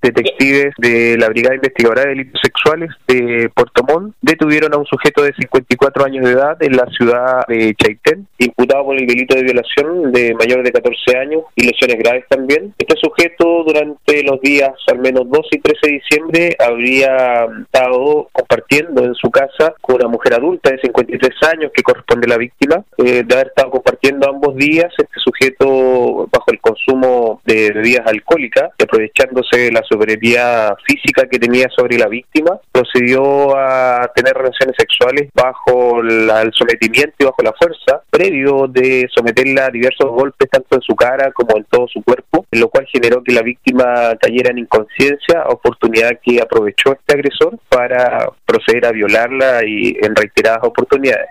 Detectives de la Brigada Investigadora de Delitos Sexuales de Puerto Montt detuvieron a un sujeto de 54 años de edad en la ciudad de Chaitén, imputado por el delito de violación de mayor de 14 años y lesiones graves también. Este sujeto durante los días al menos 12 y 13 de diciembre habría estado compartiendo en su casa con una mujer adulta de 53 años que corresponde a la víctima. Eh, de haber estado compartiendo ambos días, este sujeto bajo el consumo de bebidas alcohólicas y aprovechándose de la superioridad física que tenía sobre la víctima, procedió a tener relaciones sexuales bajo el sometimiento y bajo la fuerza, previo de someterla a diversos golpes tanto en su cara como en todo su cuerpo, lo cual generó que la víctima cayera en inconsciencia, oportunidad que aprovechó este agresor para proceder a violarla y en reiteradas oportunidades.